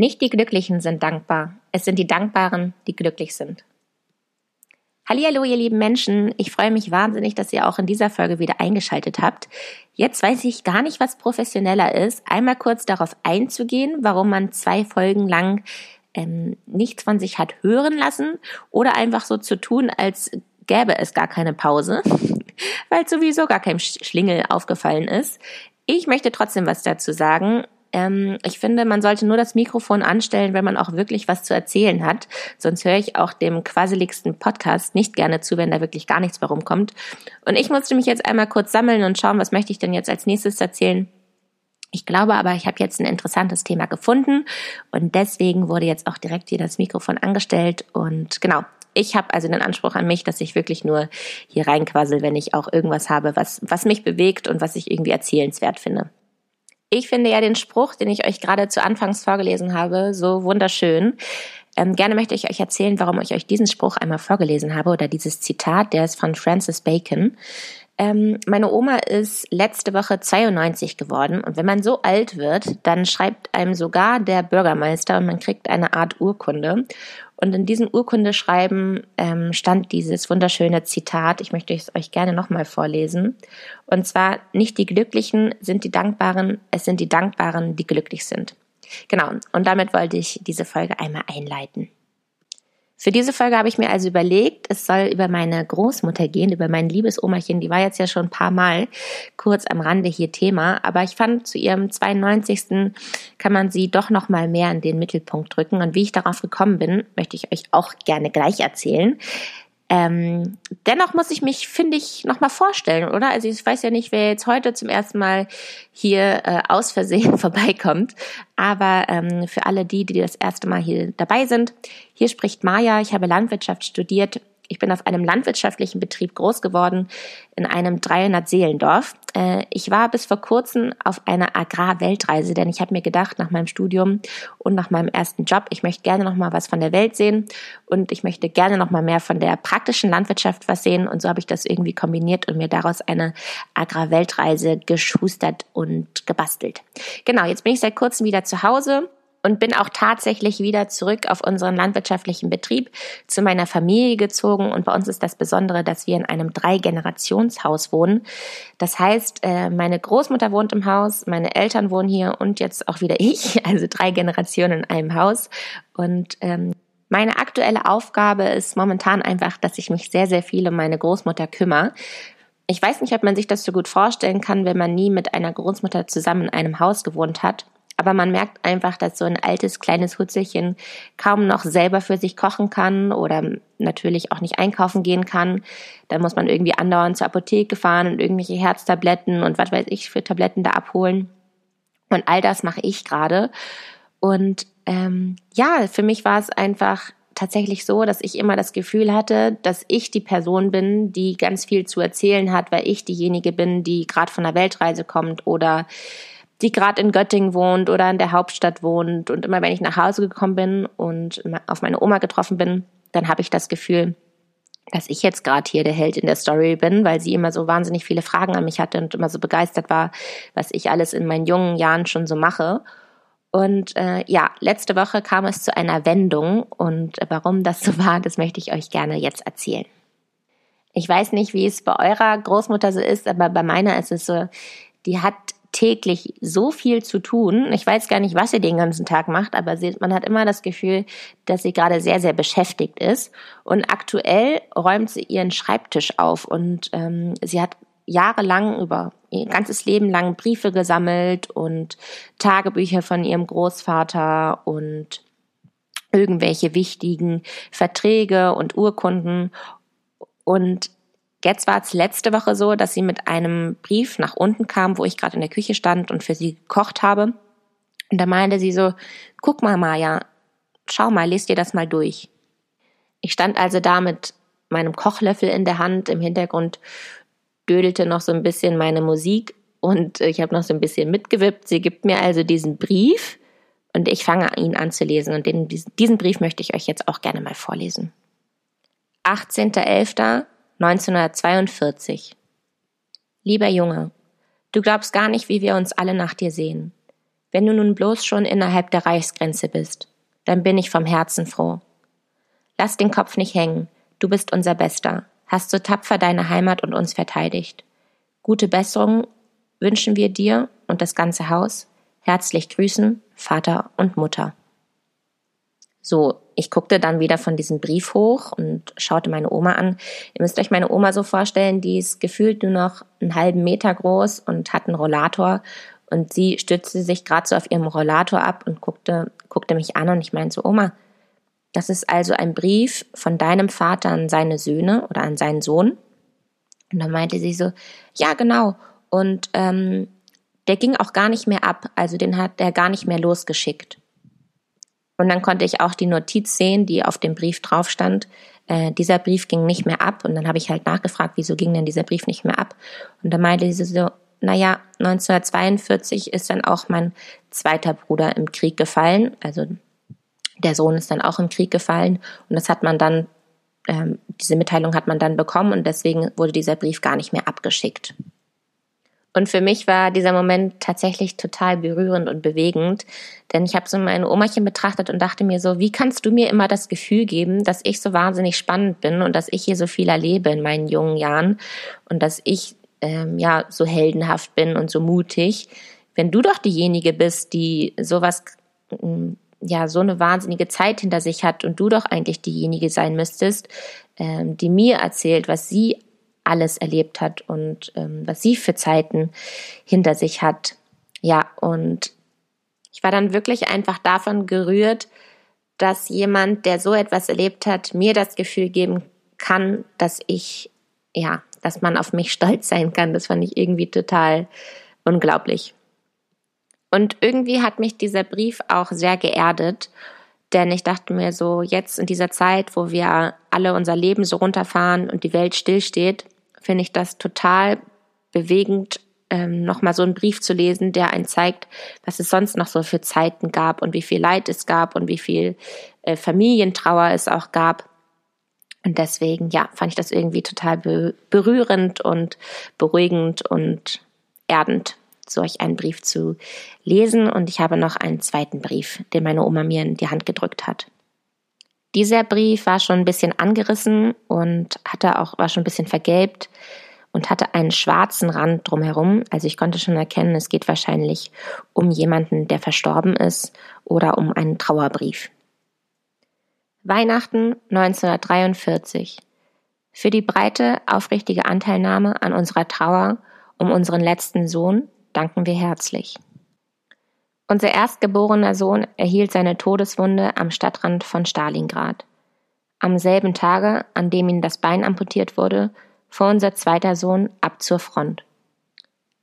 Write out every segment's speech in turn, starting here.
Nicht die Glücklichen sind dankbar, es sind die Dankbaren, die glücklich sind. Hallo, ihr lieben Menschen. Ich freue mich wahnsinnig, dass ihr auch in dieser Folge wieder eingeschaltet habt. Jetzt weiß ich gar nicht, was professioneller ist. Einmal kurz darauf einzugehen, warum man zwei Folgen lang ähm, nichts von sich hat hören lassen oder einfach so zu tun, als gäbe es gar keine Pause, weil sowieso gar kein Schlingel aufgefallen ist. Ich möchte trotzdem was dazu sagen ähm, ich finde, man sollte nur das Mikrofon anstellen, wenn man auch wirklich was zu erzählen hat. Sonst höre ich auch dem quasseligsten Podcast nicht gerne zu, wenn da wirklich gar nichts mehr rumkommt. Und ich musste mich jetzt einmal kurz sammeln und schauen, was möchte ich denn jetzt als nächstes erzählen. Ich glaube aber, ich habe jetzt ein interessantes Thema gefunden und deswegen wurde jetzt auch direkt hier das Mikrofon angestellt und genau. Ich habe also den Anspruch an mich, dass ich wirklich nur hier reinquassel, wenn ich auch irgendwas habe, was, was mich bewegt und was ich irgendwie erzählenswert finde. Ich finde ja den Spruch, den ich euch gerade zu Anfangs vorgelesen habe, so wunderschön. Ähm, gerne möchte ich euch erzählen, warum ich euch diesen Spruch einmal vorgelesen habe oder dieses Zitat, der ist von Francis Bacon. Ähm, meine Oma ist letzte Woche 92 geworden und wenn man so alt wird, dann schreibt einem sogar der Bürgermeister und man kriegt eine Art Urkunde. Und in diesem Urkundeschreiben ähm, stand dieses wunderschöne Zitat. Ich möchte es euch gerne nochmal vorlesen. Und zwar, nicht die Glücklichen sind die Dankbaren, es sind die Dankbaren, die glücklich sind. Genau, und damit wollte ich diese Folge einmal einleiten. Für diese Folge habe ich mir also überlegt, es soll über meine Großmutter gehen, über mein liebes Omachen. Die war jetzt ja schon ein paar Mal kurz am Rande hier Thema, aber ich fand, zu ihrem 92. kann man sie doch noch mal mehr in den Mittelpunkt drücken. Und wie ich darauf gekommen bin, möchte ich euch auch gerne gleich erzählen. Ähm, dennoch muss ich mich, finde ich, nochmal vorstellen, oder? Also ich weiß ja nicht, wer jetzt heute zum ersten Mal hier äh, aus Versehen vorbeikommt. Aber ähm, für alle die, die das erste Mal hier dabei sind, hier spricht Maja. Ich habe Landwirtschaft studiert ich bin auf einem landwirtschaftlichen Betrieb groß geworden, in einem 300-Seelendorf. Äh, ich war bis vor kurzem auf einer Agrarweltreise, denn ich habe mir gedacht, nach meinem Studium und nach meinem ersten Job, ich möchte gerne noch mal was von der Welt sehen und ich möchte gerne noch mal mehr von der praktischen Landwirtschaft was sehen. Und so habe ich das irgendwie kombiniert und mir daraus eine Agrarweltreise geschustert und gebastelt. Genau, jetzt bin ich seit kurzem wieder zu Hause und bin auch tatsächlich wieder zurück auf unseren landwirtschaftlichen Betrieb zu meiner Familie gezogen. Und bei uns ist das Besondere, dass wir in einem Drei-Generationshaus wohnen. Das heißt, äh, meine Großmutter wohnt im Haus, meine Eltern wohnen hier und jetzt auch wieder ich, also drei Generationen in einem Haus. Und ähm, meine aktuelle Aufgabe ist momentan einfach, dass ich mich sehr, sehr viel um meine Großmutter kümmere. Ich weiß nicht, ob man sich das so gut vorstellen kann, wenn man nie mit einer Großmutter zusammen in einem Haus gewohnt hat. Aber man merkt einfach, dass so ein altes kleines Hutzelchen kaum noch selber für sich kochen kann oder natürlich auch nicht einkaufen gehen kann. Dann muss man irgendwie andauernd zur Apotheke fahren und irgendwelche Herztabletten und was weiß ich für Tabletten da abholen. Und all das mache ich gerade. Und ähm, ja, für mich war es einfach tatsächlich so, dass ich immer das Gefühl hatte, dass ich die Person bin, die ganz viel zu erzählen hat, weil ich diejenige bin, die gerade von der Weltreise kommt oder die gerade in Göttingen wohnt oder in der Hauptstadt wohnt. Und immer wenn ich nach Hause gekommen bin und auf meine Oma getroffen bin, dann habe ich das Gefühl, dass ich jetzt gerade hier der Held in der Story bin, weil sie immer so wahnsinnig viele Fragen an mich hatte und immer so begeistert war, was ich alles in meinen jungen Jahren schon so mache. Und äh, ja, letzte Woche kam es zu einer Wendung und warum das so war, das möchte ich euch gerne jetzt erzählen. Ich weiß nicht, wie es bei eurer Großmutter so ist, aber bei meiner ist es so, die hat täglich so viel zu tun. Ich weiß gar nicht, was sie den ganzen Tag macht, aber sie, man hat immer das Gefühl, dass sie gerade sehr, sehr beschäftigt ist. Und aktuell räumt sie ihren Schreibtisch auf und ähm, sie hat jahrelang über ihr ganzes Leben lang Briefe gesammelt und Tagebücher von ihrem Großvater und irgendwelche wichtigen Verträge und Urkunden. Und Jetzt war es letzte Woche so, dass sie mit einem Brief nach unten kam, wo ich gerade in der Küche stand und für sie gekocht habe. Und da meinte sie so, guck mal, Maja, schau mal, lest dir das mal durch. Ich stand also da mit meinem Kochlöffel in der Hand, im Hintergrund dödelte noch so ein bisschen meine Musik und ich habe noch so ein bisschen mitgewippt. Sie gibt mir also diesen Brief und ich fange ihn an zu lesen und den, diesen Brief möchte ich euch jetzt auch gerne mal vorlesen. 18.11. 1942 Lieber Junge, du glaubst gar nicht, wie wir uns alle nach dir sehen. Wenn du nun bloß schon innerhalb der Reichsgrenze bist, dann bin ich vom Herzen froh. Lass den Kopf nicht hängen, du bist unser Bester, hast so tapfer deine Heimat und uns verteidigt. Gute Besserung wünschen wir dir und das ganze Haus. Herzlich grüßen, Vater und Mutter. So, ich guckte dann wieder von diesem Brief hoch und schaute meine Oma an. Ihr müsst euch meine Oma so vorstellen, die ist gefühlt nur noch einen halben Meter groß und hat einen Rollator. Und sie stützte sich gerade so auf ihrem Rollator ab und guckte, guckte mich an und ich meinte so, Oma, das ist also ein Brief von deinem Vater an seine Söhne oder an seinen Sohn. Und dann meinte sie so, ja, genau. Und ähm, der ging auch gar nicht mehr ab, also den hat er gar nicht mehr losgeschickt. Und dann konnte ich auch die Notiz sehen, die auf dem Brief drauf stand. Äh, dieser Brief ging nicht mehr ab. Und dann habe ich halt nachgefragt, wieso ging denn dieser Brief nicht mehr ab? Und dann meinte sie so, naja, 1942 ist dann auch mein zweiter Bruder im Krieg gefallen. Also der Sohn ist dann auch im Krieg gefallen. Und das hat man dann, ähm, diese Mitteilung hat man dann bekommen und deswegen wurde dieser Brief gar nicht mehr abgeschickt. Und für mich war dieser Moment tatsächlich total berührend und bewegend, denn ich habe so meine Omachen betrachtet und dachte mir so, wie kannst du mir immer das Gefühl geben, dass ich so wahnsinnig spannend bin und dass ich hier so viel erlebe in meinen jungen Jahren und dass ich ähm, ja so heldenhaft bin und so mutig, wenn du doch diejenige bist, die sowas mm, ja so eine wahnsinnige Zeit hinter sich hat und du doch eigentlich diejenige sein müsstest, ähm, die mir erzählt, was sie alles erlebt hat und ähm, was sie für Zeiten hinter sich hat. Ja, und ich war dann wirklich einfach davon gerührt, dass jemand, der so etwas erlebt hat, mir das Gefühl geben kann, dass ich, ja, dass man auf mich stolz sein kann. Das fand ich irgendwie total unglaublich. Und irgendwie hat mich dieser Brief auch sehr geerdet, denn ich dachte mir so, jetzt in dieser Zeit, wo wir alle unser Leben so runterfahren und die Welt stillsteht, finde ich das total bewegend, ähm, nochmal so einen Brief zu lesen, der einen zeigt, was es sonst noch so für Zeiten gab und wie viel Leid es gab und wie viel äh, Familientrauer es auch gab. Und deswegen, ja, fand ich das irgendwie total be berührend und beruhigend und erdend, solch einen Brief zu lesen. Und ich habe noch einen zweiten Brief, den meine Oma mir in die Hand gedrückt hat. Dieser Brief war schon ein bisschen angerissen und hatte auch, war schon ein bisschen vergelbt und hatte einen schwarzen Rand drumherum. Also ich konnte schon erkennen, es geht wahrscheinlich um jemanden, der verstorben ist oder um einen Trauerbrief. Weihnachten 1943. Für die breite, aufrichtige Anteilnahme an unserer Trauer um unseren letzten Sohn danken wir herzlich. Unser erstgeborener Sohn erhielt seine Todeswunde am Stadtrand von Stalingrad. Am selben Tage, an dem ihm das Bein amputiert wurde, fuhr unser zweiter Sohn ab zur Front.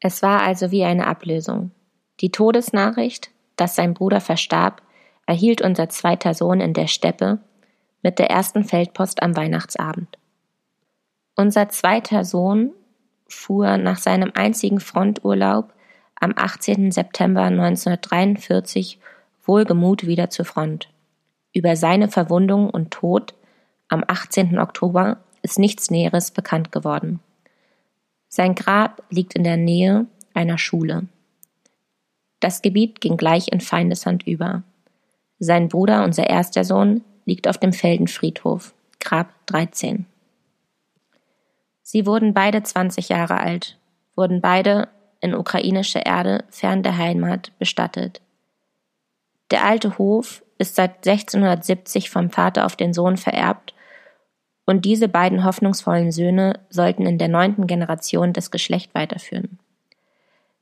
Es war also wie eine Ablösung. Die Todesnachricht, dass sein Bruder verstarb, erhielt unser zweiter Sohn in der Steppe mit der ersten Feldpost am Weihnachtsabend. Unser zweiter Sohn fuhr nach seinem einzigen Fronturlaub am 18. September 1943 wohlgemut wieder zur Front. Über seine Verwundung und Tod am 18. Oktober ist nichts Näheres bekannt geworden. Sein Grab liegt in der Nähe einer Schule. Das Gebiet ging gleich in Feindeshand über. Sein Bruder, unser erster Sohn, liegt auf dem Feldenfriedhof, Grab 13. Sie wurden beide 20 Jahre alt, wurden beide in ukrainische Erde fern der Heimat bestattet. Der alte Hof ist seit 1670 vom Vater auf den Sohn vererbt und diese beiden hoffnungsvollen Söhne sollten in der neunten Generation das Geschlecht weiterführen.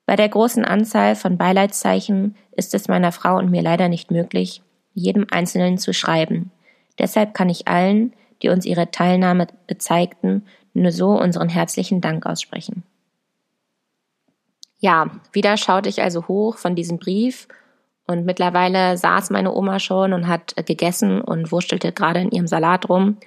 Bei der großen Anzahl von Beileidszeichen ist es meiner Frau und mir leider nicht möglich, jedem Einzelnen zu schreiben. Deshalb kann ich allen, die uns ihre Teilnahme bezeigten, nur so unseren herzlichen Dank aussprechen. Ja, wieder schaute ich also hoch von diesem Brief und mittlerweile saß meine Oma schon und hat gegessen und wurstelte gerade in ihrem Salat rum.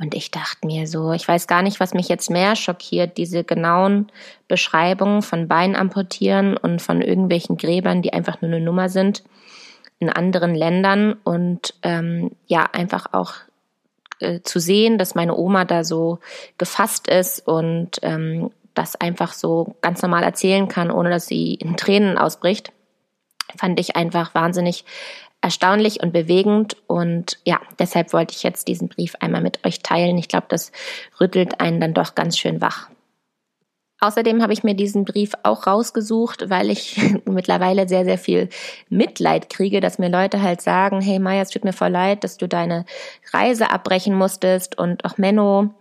Und ich dachte mir so, ich weiß gar nicht, was mich jetzt mehr schockiert, diese genauen Beschreibungen von Bein amputieren und von irgendwelchen Gräbern, die einfach nur eine Nummer sind in anderen Ländern und ähm, ja, einfach auch äh, zu sehen, dass meine Oma da so gefasst ist und ähm, das einfach so ganz normal erzählen kann, ohne dass sie in Tränen ausbricht. fand ich einfach wahnsinnig erstaunlich und bewegend. Und ja, deshalb wollte ich jetzt diesen Brief einmal mit euch teilen. Ich glaube, das rüttelt einen dann doch ganz schön wach. Außerdem habe ich mir diesen Brief auch rausgesucht, weil ich mittlerweile sehr, sehr viel Mitleid kriege, dass mir Leute halt sagen, hey Maya, es tut mir voll leid, dass du deine Reise abbrechen musstest und auch Menno.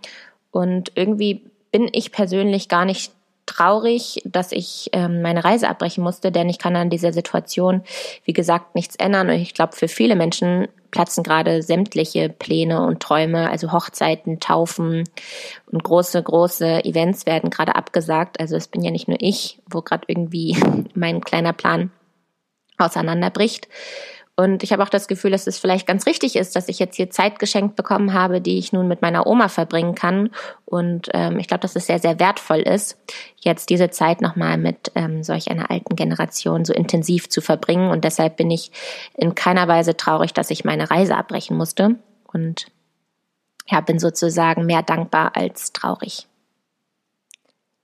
Und irgendwie bin ich persönlich gar nicht traurig, dass ich ähm, meine Reise abbrechen musste, denn ich kann an dieser Situation, wie gesagt, nichts ändern. Und ich glaube, für viele Menschen platzen gerade sämtliche Pläne und Träume, also Hochzeiten, Taufen und große, große Events werden gerade abgesagt. Also es bin ja nicht nur ich, wo gerade irgendwie mein kleiner Plan auseinanderbricht. Und ich habe auch das Gefühl, dass es vielleicht ganz richtig ist, dass ich jetzt hier Zeit geschenkt bekommen habe, die ich nun mit meiner Oma verbringen kann. Und ähm, ich glaube, dass es sehr, sehr wertvoll ist, jetzt diese Zeit nochmal mit ähm, solch einer alten Generation so intensiv zu verbringen. Und deshalb bin ich in keiner Weise traurig, dass ich meine Reise abbrechen musste. Und ja, bin sozusagen mehr dankbar als traurig.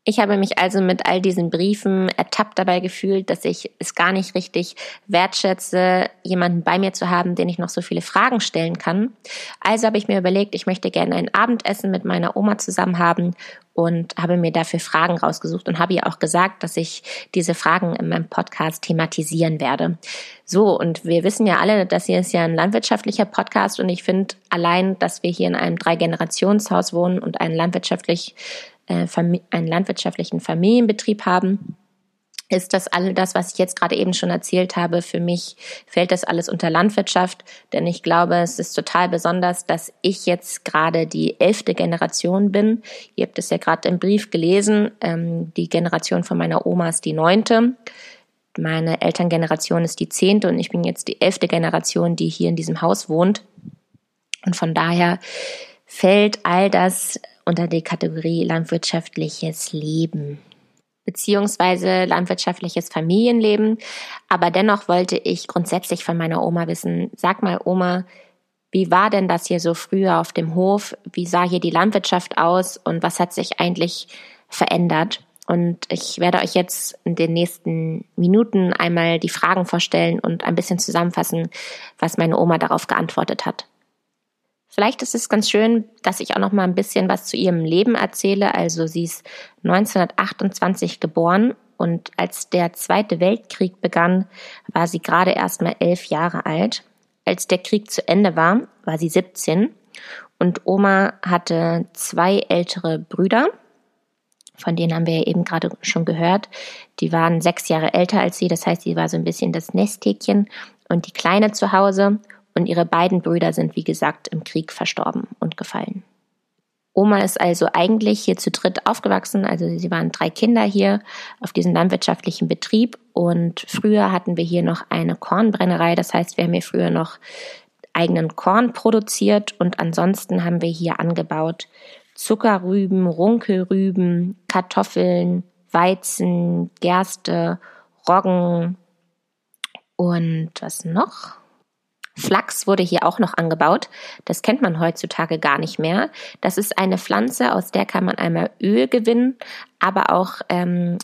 Ich habe mich also mit all diesen Briefen ertappt dabei gefühlt, dass ich es gar nicht richtig wertschätze, jemanden bei mir zu haben, den ich noch so viele Fragen stellen kann. Also habe ich mir überlegt, ich möchte gerne ein Abendessen mit meiner Oma zusammen haben und habe mir dafür Fragen rausgesucht und habe ihr auch gesagt, dass ich diese Fragen in meinem Podcast thematisieren werde. So, und wir wissen ja alle, dass hier ist ja ein landwirtschaftlicher Podcast und ich finde allein, dass wir hier in einem Drei-Generationshaus wohnen und einen landwirtschaftlich äh, einen landwirtschaftlichen Familienbetrieb haben, ist das all das, was ich jetzt gerade eben schon erzählt habe, für mich fällt das alles unter Landwirtschaft, denn ich glaube, es ist total besonders, dass ich jetzt gerade die elfte Generation bin. Ihr habt es ja gerade im Brief gelesen, ähm, die Generation von meiner Oma ist die neunte. Meine Elterngeneration ist die zehnte und ich bin jetzt die elfte Generation, die hier in diesem Haus wohnt. Und von daher fällt all das unter die Kategorie landwirtschaftliches Leben beziehungsweise landwirtschaftliches Familienleben. Aber dennoch wollte ich grundsätzlich von meiner Oma wissen, sag mal Oma, wie war denn das hier so früher auf dem Hof? Wie sah hier die Landwirtschaft aus und was hat sich eigentlich verändert? Und ich werde euch jetzt in den nächsten Minuten einmal die Fragen vorstellen und ein bisschen zusammenfassen, was meine Oma darauf geantwortet hat. Vielleicht ist es ganz schön, dass ich auch noch mal ein bisschen was zu ihrem Leben erzähle. Also sie ist 1928 geboren und als der Zweite Weltkrieg begann, war sie gerade erst mal elf Jahre alt. Als der Krieg zu Ende war, war sie 17 und Oma hatte zwei ältere Brüder. Von denen haben wir ja eben gerade schon gehört. Die waren sechs Jahre älter als sie, das heißt, sie war so ein bisschen das Nesthäkchen und die Kleine zu Hause und ihre beiden Brüder sind, wie gesagt, im Krieg verstorben und gefallen. Oma ist also eigentlich hier zu dritt aufgewachsen, also sie waren drei Kinder hier auf diesem landwirtschaftlichen Betrieb und früher hatten wir hier noch eine Kornbrennerei, das heißt, wir haben hier früher noch eigenen Korn produziert und ansonsten haben wir hier angebaut Zuckerrüben, Runkelrüben, Kartoffeln, Weizen, Gerste, Roggen und was noch? Flachs wurde hier auch noch angebaut. Das kennt man heutzutage gar nicht mehr. Das ist eine Pflanze, aus der kann man einmal Öl gewinnen, aber auch ähm,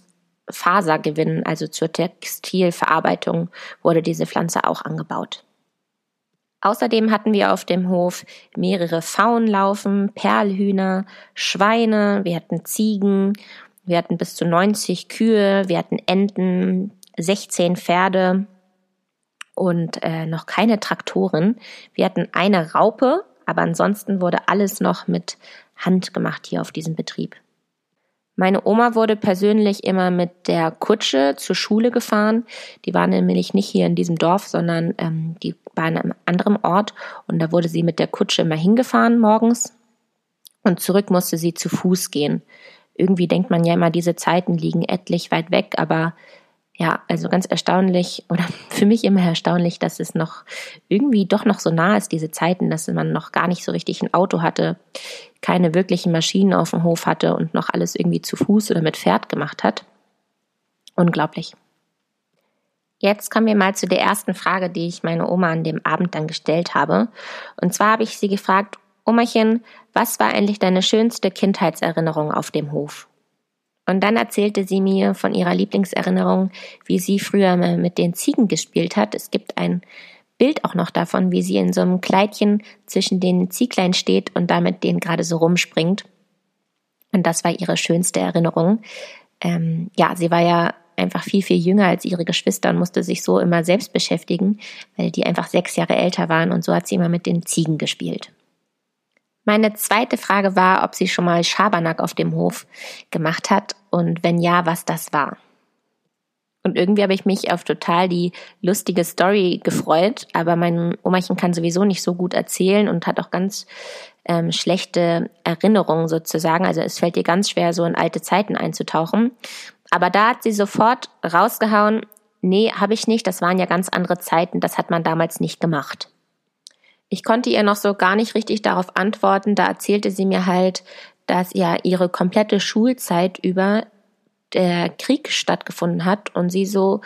Faser gewinnen. Also zur Textilverarbeitung wurde diese Pflanze auch angebaut. Außerdem hatten wir auf dem Hof mehrere Pfauen laufen, Perlhühner, Schweine, wir hatten Ziegen, wir hatten bis zu 90 Kühe, wir hatten Enten, 16 Pferde, und äh, noch keine Traktoren. Wir hatten eine Raupe, aber ansonsten wurde alles noch mit Hand gemacht hier auf diesem Betrieb. Meine Oma wurde persönlich immer mit der Kutsche zur Schule gefahren. Die war nämlich nicht hier in diesem Dorf, sondern ähm, die war in einem anderen Ort und da wurde sie mit der Kutsche immer hingefahren morgens und zurück musste sie zu Fuß gehen. Irgendwie denkt man ja immer, diese Zeiten liegen etlich weit weg, aber ja, also ganz erstaunlich oder für mich immer erstaunlich, dass es noch irgendwie doch noch so nah ist, diese Zeiten, dass man noch gar nicht so richtig ein Auto hatte, keine wirklichen Maschinen auf dem Hof hatte und noch alles irgendwie zu Fuß oder mit Pferd gemacht hat. Unglaublich. Jetzt kommen wir mal zu der ersten Frage, die ich meine Oma an dem Abend dann gestellt habe. Und zwar habe ich sie gefragt, Omachen, was war eigentlich deine schönste Kindheitserinnerung auf dem Hof? Und dann erzählte sie mir von ihrer Lieblingserinnerung, wie sie früher mit den Ziegen gespielt hat. Es gibt ein Bild auch noch davon, wie sie in so einem Kleidchen zwischen den Zieglein steht und damit den gerade so rumspringt. Und das war ihre schönste Erinnerung. Ähm, ja, sie war ja einfach viel, viel jünger als ihre Geschwister und musste sich so immer selbst beschäftigen, weil die einfach sechs Jahre älter waren und so hat sie immer mit den Ziegen gespielt. Meine zweite Frage war, ob sie schon mal Schabernack auf dem Hof gemacht hat und wenn ja, was das war. Und irgendwie habe ich mich auf total die lustige Story gefreut, aber mein Omachen kann sowieso nicht so gut erzählen und hat auch ganz ähm, schlechte Erinnerungen sozusagen. Also es fällt ihr ganz schwer, so in alte Zeiten einzutauchen. Aber da hat sie sofort rausgehauen, nee, habe ich nicht, das waren ja ganz andere Zeiten, das hat man damals nicht gemacht. Ich konnte ihr noch so gar nicht richtig darauf antworten, da erzählte sie mir halt, dass ja ihre komplette Schulzeit über der Krieg stattgefunden hat und sie so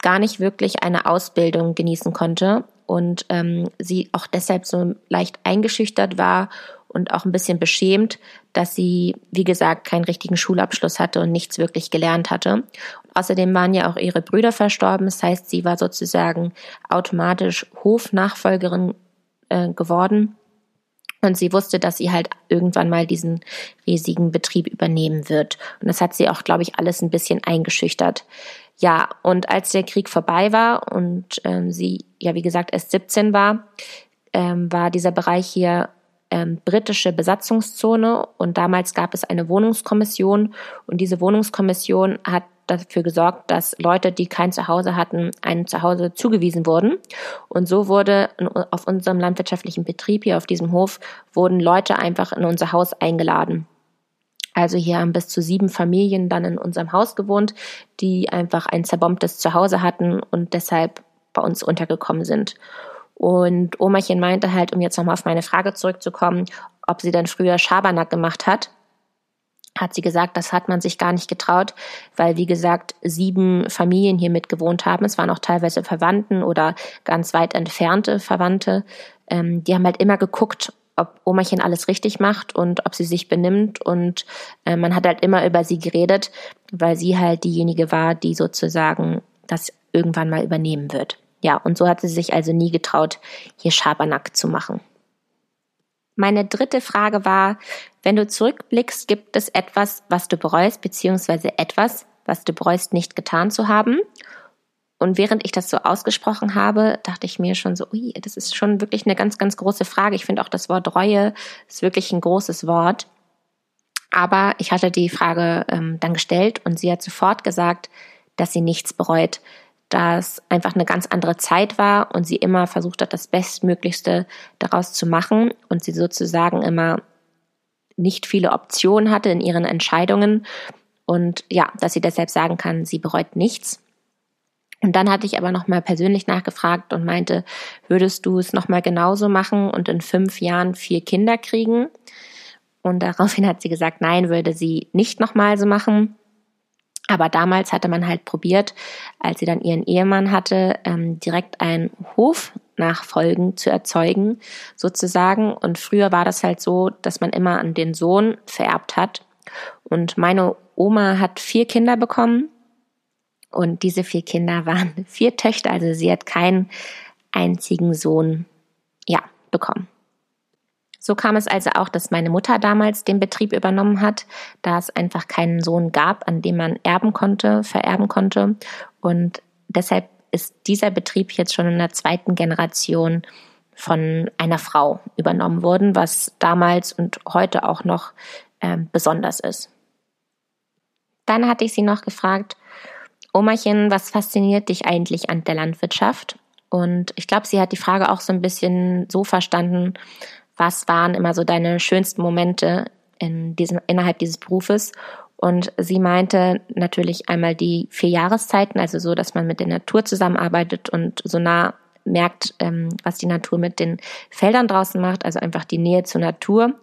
gar nicht wirklich eine Ausbildung genießen konnte und ähm, sie auch deshalb so leicht eingeschüchtert war und auch ein bisschen beschämt, dass sie, wie gesagt, keinen richtigen Schulabschluss hatte und nichts wirklich gelernt hatte. Und außerdem waren ja auch ihre Brüder verstorben. Das heißt, sie war sozusagen automatisch Hofnachfolgerin äh, geworden. Und sie wusste, dass sie halt irgendwann mal diesen riesigen Betrieb übernehmen wird. Und das hat sie auch, glaube ich, alles ein bisschen eingeschüchtert. Ja, und als der Krieg vorbei war und ähm, sie, ja, wie gesagt, erst 17 war, ähm, war dieser Bereich hier ähm, britische Besatzungszone und damals gab es eine Wohnungskommission und diese Wohnungskommission hat dafür gesorgt, dass Leute, die kein Zuhause hatten, ein Zuhause zugewiesen wurden. Und so wurde auf unserem landwirtschaftlichen Betrieb hier auf diesem Hof wurden Leute einfach in unser Haus eingeladen. Also hier haben bis zu sieben Familien dann in unserem Haus gewohnt, die einfach ein zerbombtes Zuhause hatten und deshalb bei uns untergekommen sind. Und Omachen meinte halt, um jetzt nochmal auf meine Frage zurückzukommen, ob sie denn früher Schabernack gemacht hat, hat sie gesagt, das hat man sich gar nicht getraut, weil, wie gesagt, sieben Familien hier mitgewohnt haben. Es waren auch teilweise Verwandten oder ganz weit entfernte Verwandte. Ähm, die haben halt immer geguckt, ob Omachen alles richtig macht und ob sie sich benimmt. Und äh, man hat halt immer über sie geredet, weil sie halt diejenige war, die sozusagen das irgendwann mal übernehmen wird. Ja, und so hat sie sich also nie getraut, hier Schabernack zu machen. Meine dritte Frage war, wenn du zurückblickst, gibt es etwas, was du bereust, beziehungsweise etwas, was du bereust, nicht getan zu haben? Und während ich das so ausgesprochen habe, dachte ich mir schon so, ui, das ist schon wirklich eine ganz, ganz große Frage. Ich finde auch das Wort Reue ist wirklich ein großes Wort. Aber ich hatte die Frage ähm, dann gestellt und sie hat sofort gesagt, dass sie nichts bereut, dass einfach eine ganz andere Zeit war und sie immer versucht hat, das Bestmöglichste daraus zu machen und sie sozusagen immer nicht viele Optionen hatte in ihren Entscheidungen und ja, dass sie deshalb sagen kann, sie bereut nichts. Und dann hatte ich aber nochmal persönlich nachgefragt und meinte, würdest du es nochmal genauso machen und in fünf Jahren vier Kinder kriegen? Und daraufhin hat sie gesagt, nein, würde sie nicht nochmal so machen. Aber damals hatte man halt probiert, als sie dann ihren Ehemann hatte, ähm, direkt einen Hofnachfolgen zu erzeugen, sozusagen. Und früher war das halt so, dass man immer an den Sohn vererbt hat. Und meine Oma hat vier Kinder bekommen. Und diese vier Kinder waren vier Töchter, also sie hat keinen einzigen Sohn, ja, bekommen. So kam es also auch, dass meine Mutter damals den Betrieb übernommen hat, da es einfach keinen Sohn gab, an dem man erben konnte, vererben konnte. Und deshalb ist dieser Betrieb jetzt schon in der zweiten Generation von einer Frau übernommen worden, was damals und heute auch noch äh, besonders ist. Dann hatte ich sie noch gefragt, Omachen, was fasziniert dich eigentlich an der Landwirtschaft? Und ich glaube, sie hat die Frage auch so ein bisschen so verstanden, was waren immer so deine schönsten Momente in diesem, innerhalb dieses Berufes? Und sie meinte natürlich einmal die vier Jahreszeiten, also so, dass man mit der Natur zusammenarbeitet und so nah merkt, ähm, was die Natur mit den Feldern draußen macht, also einfach die Nähe zur Natur.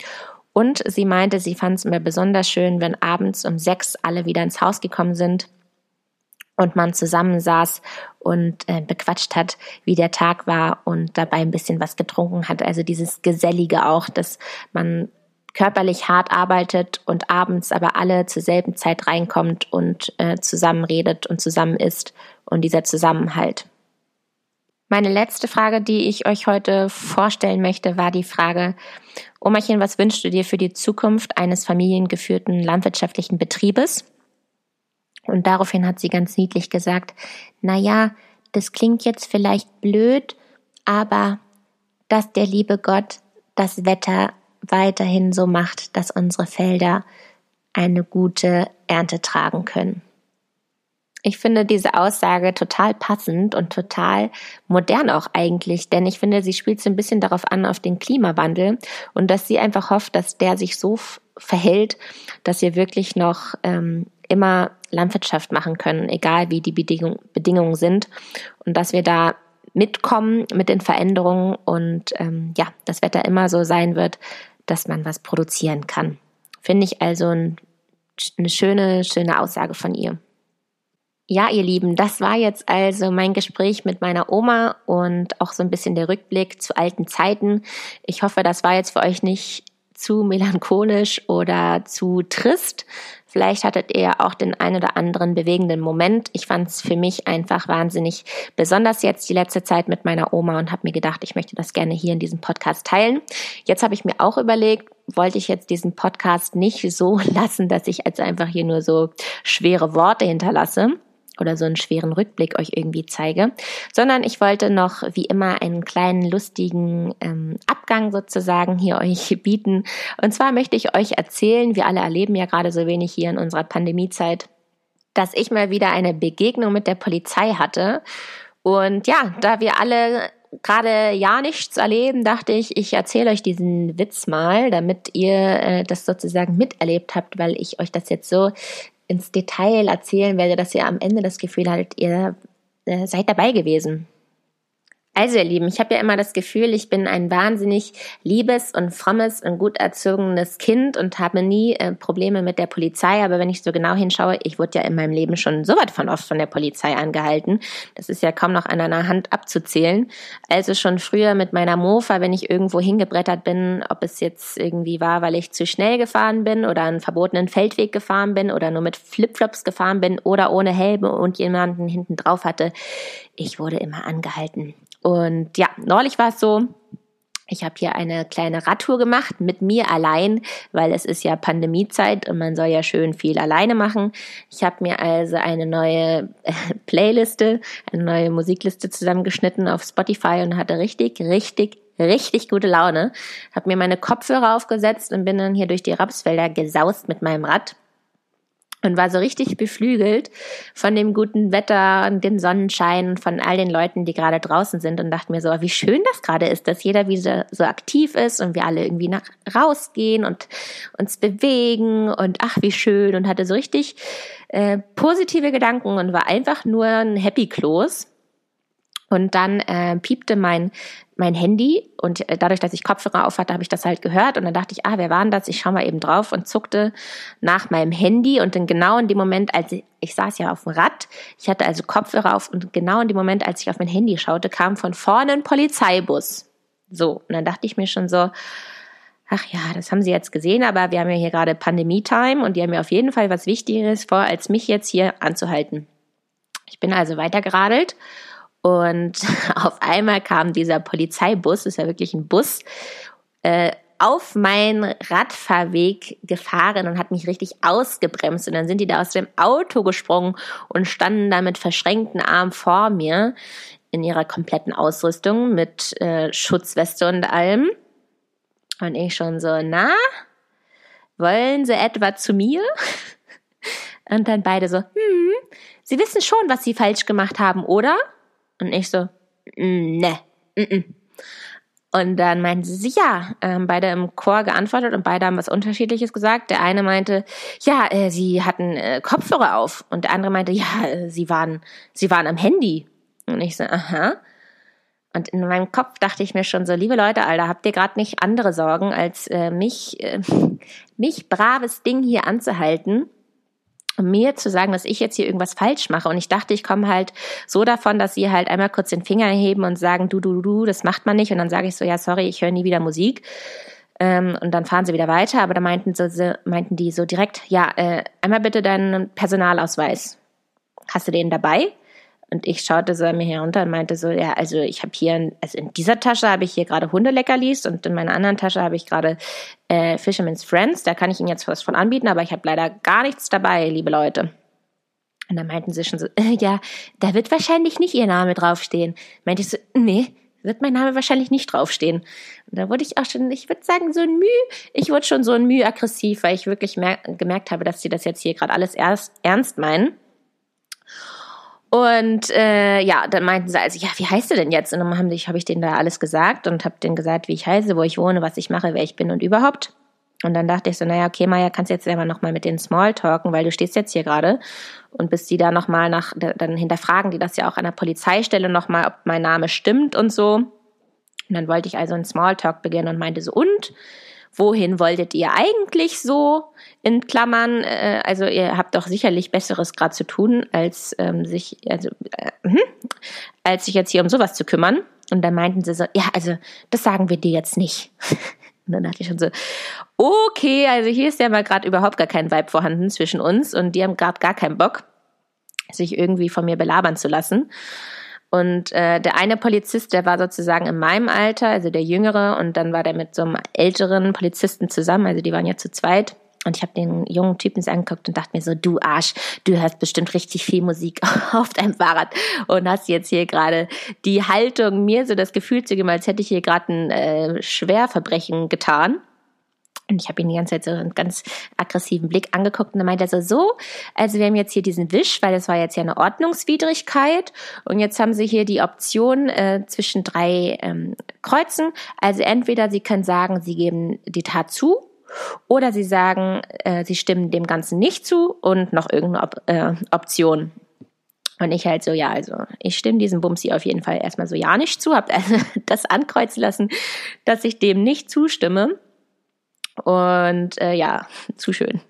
Und sie meinte, sie fand es immer besonders schön, wenn abends um sechs alle wieder ins Haus gekommen sind und man zusammensaß und äh, bequatscht hat, wie der Tag war und dabei ein bisschen was getrunken hat. Also dieses Gesellige auch, dass man körperlich hart arbeitet und abends aber alle zur selben Zeit reinkommt und äh, zusammen redet und zusammen isst und dieser Zusammenhalt. Meine letzte Frage, die ich euch heute vorstellen möchte, war die Frage, Omachen, was wünschst du dir für die Zukunft eines familiengeführten landwirtschaftlichen Betriebes? Und daraufhin hat sie ganz niedlich gesagt, na ja, das klingt jetzt vielleicht blöd, aber dass der liebe Gott das Wetter weiterhin so macht, dass unsere Felder eine gute Ernte tragen können. Ich finde diese Aussage total passend und total modern auch eigentlich, denn ich finde, sie spielt so ein bisschen darauf an, auf den Klimawandel und dass sie einfach hofft, dass der sich so verhält, dass wir wirklich noch ähm, immer Landwirtschaft machen können, egal wie die Bedingung, Bedingungen sind und dass wir da mitkommen mit den Veränderungen und ähm, ja, das Wetter immer so sein wird, dass man was produzieren kann. Finde ich also ein, eine schöne, schöne Aussage von ihr. Ja, ihr Lieben, das war jetzt also mein Gespräch mit meiner Oma und auch so ein bisschen der Rückblick zu alten Zeiten. Ich hoffe, das war jetzt für euch nicht zu melancholisch oder zu trist. Vielleicht hattet ihr auch den ein oder anderen bewegenden Moment. Ich fand es für mich einfach wahnsinnig besonders jetzt die letzte Zeit mit meiner Oma und habe mir gedacht, ich möchte das gerne hier in diesem Podcast teilen. Jetzt habe ich mir auch überlegt, wollte ich jetzt diesen Podcast nicht so lassen, dass ich jetzt einfach hier nur so schwere Worte hinterlasse oder so einen schweren Rückblick euch irgendwie zeige, sondern ich wollte noch wie immer einen kleinen lustigen ähm, Abgang sozusagen hier euch bieten. Und zwar möchte ich euch erzählen, wir alle erleben ja gerade so wenig hier in unserer Pandemiezeit, dass ich mal wieder eine Begegnung mit der Polizei hatte. Und ja, da wir alle gerade ja nichts erleben, dachte ich, ich erzähle euch diesen Witz mal, damit ihr äh, das sozusagen miterlebt habt, weil ich euch das jetzt so ins Detail erzählen werde, dass ihr am Ende das Gefühl hattet, ihr äh, seid dabei gewesen. Also ihr Lieben, ich habe ja immer das Gefühl, ich bin ein wahnsinnig liebes und frommes und gut erzogenes Kind und habe nie äh, Probleme mit der Polizei. Aber wenn ich so genau hinschaue, ich wurde ja in meinem Leben schon so weit von oft von der Polizei angehalten. Das ist ja kaum noch an einer Hand abzuzählen. Also schon früher mit meiner Mofa, wenn ich irgendwo hingebrettert bin, ob es jetzt irgendwie war, weil ich zu schnell gefahren bin oder einen verbotenen Feldweg gefahren bin oder nur mit Flipflops gefahren bin oder ohne Helme und jemanden hinten drauf hatte, ich wurde immer angehalten. Und ja, neulich war es so, ich habe hier eine kleine Radtour gemacht mit mir allein, weil es ist ja Pandemiezeit und man soll ja schön viel alleine machen. Ich habe mir also eine neue Playliste, eine neue Musikliste zusammengeschnitten auf Spotify und hatte richtig, richtig, richtig gute Laune. Habe mir meine Kopfhörer aufgesetzt und bin dann hier durch die Rapsfelder gesaust mit meinem Rad und war so richtig beflügelt von dem guten Wetter und dem Sonnenschein von all den Leuten, die gerade draußen sind und dachte mir so, wie schön das gerade ist, dass jeder wieder so aktiv ist und wir alle irgendwie nach rausgehen und uns bewegen und ach, wie schön und hatte so richtig äh, positive Gedanken und war einfach nur ein Happy Close. Und dann äh, piepte mein mein Handy und äh, dadurch, dass ich Kopfhörer auf hatte, habe ich das halt gehört und dann dachte ich, ah, wer war denn das? Ich schaue mal eben drauf und zuckte nach meinem Handy und dann genau in dem Moment, als ich, ich saß ja auf dem Rad, ich hatte also Kopfhörer auf und genau in dem Moment, als ich auf mein Handy schaute, kam von vorne ein Polizeibus. So, und dann dachte ich mir schon so, ach ja, das haben sie jetzt gesehen, aber wir haben ja hier gerade Pandemie-Time und die haben mir auf jeden Fall was Wichtigeres vor, als mich jetzt hier anzuhalten. Ich bin also weitergeradelt und auf einmal kam dieser Polizeibus, ist ja wirklich ein Bus, äh, auf meinen Radfahrweg gefahren und hat mich richtig ausgebremst. Und dann sind die da aus dem Auto gesprungen und standen da mit verschränkten Armen vor mir in ihrer kompletten Ausrüstung mit äh, Schutzweste und allem. Und ich schon so, na, wollen sie etwa zu mir? Und dann beide so, hm, sie wissen schon, was sie falsch gemacht haben, oder? Und ich so, mm, ne. Und dann meinten sie, ja, ähm, beide im Chor geantwortet und beide haben was Unterschiedliches gesagt. Der eine meinte, ja, äh, sie hatten äh, Kopfhörer auf. Und der andere meinte, ja, äh, sie waren, sie waren am Handy. Und ich so, aha. Und in meinem Kopf dachte ich mir schon so, liebe Leute, Alter, habt ihr gerade nicht andere Sorgen, als äh, mich, äh, mich braves Ding hier anzuhalten mir zu sagen, dass ich jetzt hier irgendwas falsch mache. Und ich dachte, ich komme halt so davon, dass sie halt einmal kurz den Finger heben und sagen, du, du, du, das macht man nicht. Und dann sage ich so, ja, sorry, ich höre nie wieder Musik. Ähm, und dann fahren sie wieder weiter, aber da meinten, so, meinten die so direkt, ja, äh, einmal bitte deinen Personalausweis. Hast du den dabei? Und ich schaute so an mir herunter und meinte so, ja, also ich habe hier, also in dieser Tasche habe ich hier gerade Hundeleckerlis und in meiner anderen Tasche habe ich gerade äh, Fisherman's Friends. Da kann ich Ihnen jetzt was von anbieten, aber ich habe leider gar nichts dabei, liebe Leute. Und dann meinten sie schon so, äh, ja, da wird wahrscheinlich nicht Ihr Name draufstehen. Meinte ich so, nee, wird mein Name wahrscheinlich nicht draufstehen. Und da wurde ich auch schon, ich würde sagen, so ein Mühe, ich wurde schon so ein Mühe aggressiv, weil ich wirklich gemerkt habe, dass sie das jetzt hier gerade alles erst ernst meinen. Und äh, ja, dann meinten sie also, ja, wie heißt du denn jetzt? Und dann habe ich, hab ich denen da alles gesagt und habe denen gesagt, wie ich heiße, wo ich wohne, was ich mache, wer ich bin und überhaupt. Und dann dachte ich so, naja, okay, Maya, kannst jetzt selber nochmal mit denen Smalltalken, weil du stehst jetzt hier gerade und bis die da nochmal nach, dann hinterfragen die das ja auch an der Polizeistelle nochmal, ob mein Name stimmt und so. Und dann wollte ich also einen Smalltalk beginnen und meinte so, und? Wohin wolltet ihr eigentlich so in Klammern? Äh, also ihr habt doch sicherlich Besseres gerade zu tun, als ähm, sich, also, äh, hm, als sich jetzt hier um sowas zu kümmern. Und dann meinten sie so, ja, also das sagen wir dir jetzt nicht. Und dann dachte ich schon so, okay, also hier ist ja mal gerade überhaupt gar kein Vibe vorhanden zwischen uns und die haben gerade gar keinen Bock, sich irgendwie von mir belabern zu lassen. Und äh, der eine Polizist, der war sozusagen in meinem Alter, also der jüngere, und dann war der mit so einem älteren Polizisten zusammen, also die waren ja zu zweit. Und ich habe den jungen Typen angeguckt und dachte mir so, du Arsch, du hörst bestimmt richtig viel Musik auf deinem Fahrrad und hast jetzt hier gerade die Haltung, mir so das Gefühl zu geben, als hätte ich hier gerade ein äh, Schwerverbrechen getan. Und ich habe ihn die ganze Zeit so einen ganz aggressiven Blick angeguckt und dann meinte er so, so, also wir haben jetzt hier diesen Wisch, weil das war jetzt ja eine Ordnungswidrigkeit und jetzt haben sie hier die Option äh, zwischen drei ähm, Kreuzen. Also entweder sie können sagen, sie geben die Tat zu oder sie sagen, äh, sie stimmen dem Ganzen nicht zu und noch irgendeine Op äh, Option. Und ich halt so, ja, also ich stimme diesem Bumsi auf jeden Fall erstmal so ja nicht zu, habe also das ankreuzen lassen, dass ich dem nicht zustimme. Und äh, ja, zu schön.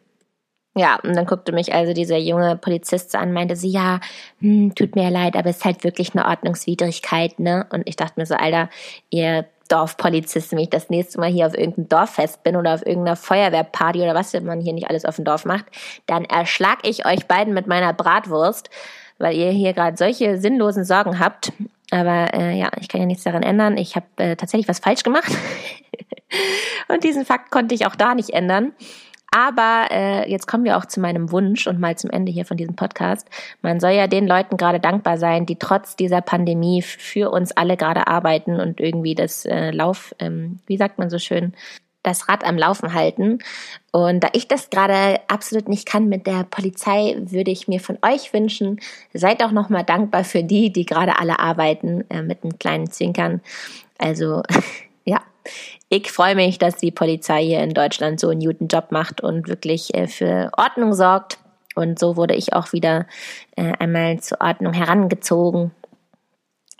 Ja, und dann guckte mich also dieser junge Polizist an, meinte sie, ja, hm, tut mir leid, aber es ist halt wirklich eine Ordnungswidrigkeit, ne? Und ich dachte mir so, Alter, ihr Dorfpolizisten, wenn ich das nächste Mal hier auf irgendeinem Dorffest bin oder auf irgendeiner Feuerwehrparty oder was man hier nicht alles auf dem Dorf macht, dann erschlag ich euch beiden mit meiner Bratwurst, weil ihr hier gerade solche sinnlosen Sorgen habt. Aber äh, ja, ich kann ja nichts daran ändern. Ich habe äh, tatsächlich was falsch gemacht. Und diesen Fakt konnte ich auch da nicht ändern. Aber äh, jetzt kommen wir auch zu meinem Wunsch und mal zum Ende hier von diesem Podcast. Man soll ja den Leuten gerade dankbar sein, die trotz dieser Pandemie für uns alle gerade arbeiten und irgendwie das äh, Lauf, ähm, wie sagt man so schön, das Rad am Laufen halten. Und da ich das gerade absolut nicht kann mit der Polizei, würde ich mir von euch wünschen, seid auch nochmal dankbar für die, die gerade alle arbeiten, äh, mit einem kleinen Zwinkern. Also ja, ich freue mich, dass die Polizei hier in Deutschland so einen guten Job macht und wirklich äh, für Ordnung sorgt. Und so wurde ich auch wieder äh, einmal zur Ordnung herangezogen.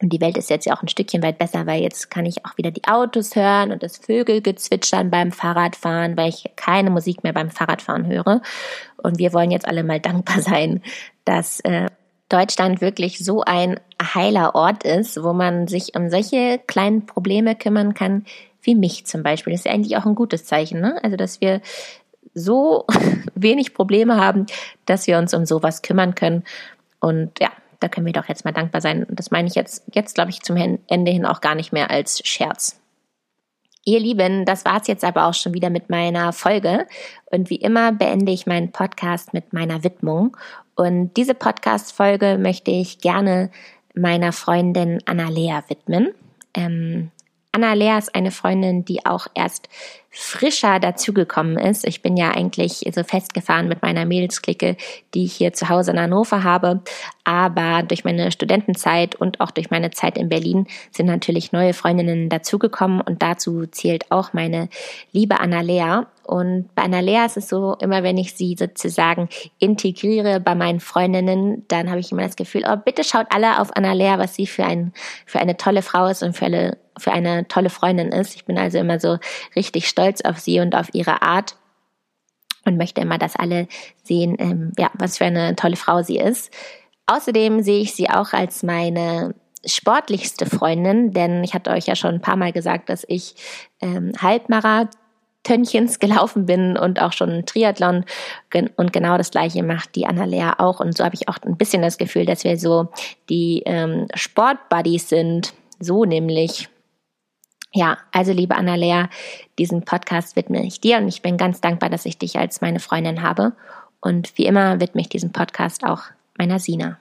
Und die Welt ist jetzt ja auch ein Stückchen weit besser, weil jetzt kann ich auch wieder die Autos hören und das Vögelgezwitschern beim Fahrradfahren, weil ich keine Musik mehr beim Fahrradfahren höre. Und wir wollen jetzt alle mal dankbar sein, dass äh, Deutschland wirklich so ein heiler Ort ist, wo man sich um solche kleinen Probleme kümmern kann, wie mich zum Beispiel. Das ist eigentlich auch ein gutes Zeichen, ne? Also, dass wir so wenig Probleme haben, dass wir uns um sowas kümmern können. Und ja, da können wir doch jetzt mal dankbar sein. Und das meine ich jetzt, jetzt glaube ich zum Ende hin auch gar nicht mehr als Scherz. Ihr Lieben, das war's jetzt aber auch schon wieder mit meiner Folge. Und wie immer beende ich meinen Podcast mit meiner Widmung. Und diese Podcast-Folge möchte ich gerne meiner Freundin Annalea widmen. Ähm, Anna-Lea ist eine Freundin, die auch erst frischer dazugekommen ist. Ich bin ja eigentlich so festgefahren mit meiner Mädelsklicke, die ich hier zu Hause in Hannover habe. Aber durch meine Studentenzeit und auch durch meine Zeit in Berlin sind natürlich neue Freundinnen dazugekommen und dazu zählt auch meine liebe Anna-Lea. Und bei Annalea ist es so, immer wenn ich sie sozusagen integriere bei meinen Freundinnen, dann habe ich immer das Gefühl, oh, bitte schaut alle auf Annalea, was sie für, ein, für eine tolle Frau ist und für eine, für eine tolle Freundin ist. Ich bin also immer so richtig stolz auf sie und auf ihre Art und möchte immer, dass alle sehen, ähm, ja, was für eine tolle Frau sie ist. Außerdem sehe ich sie auch als meine sportlichste Freundin, denn ich hatte euch ja schon ein paar Mal gesagt, dass ich ähm, Halbmarathon Marathönchens gelaufen bin und auch schon einen Triathlon und genau das gleiche macht die Annalea auch. Und so habe ich auch ein bisschen das Gefühl, dass wir so die ähm, Sportbuddies sind. So nämlich. Ja, also liebe Annalea, diesen Podcast widme ich dir und ich bin ganz dankbar, dass ich dich als meine Freundin habe. Und wie immer widme ich diesen Podcast auch meiner Sina.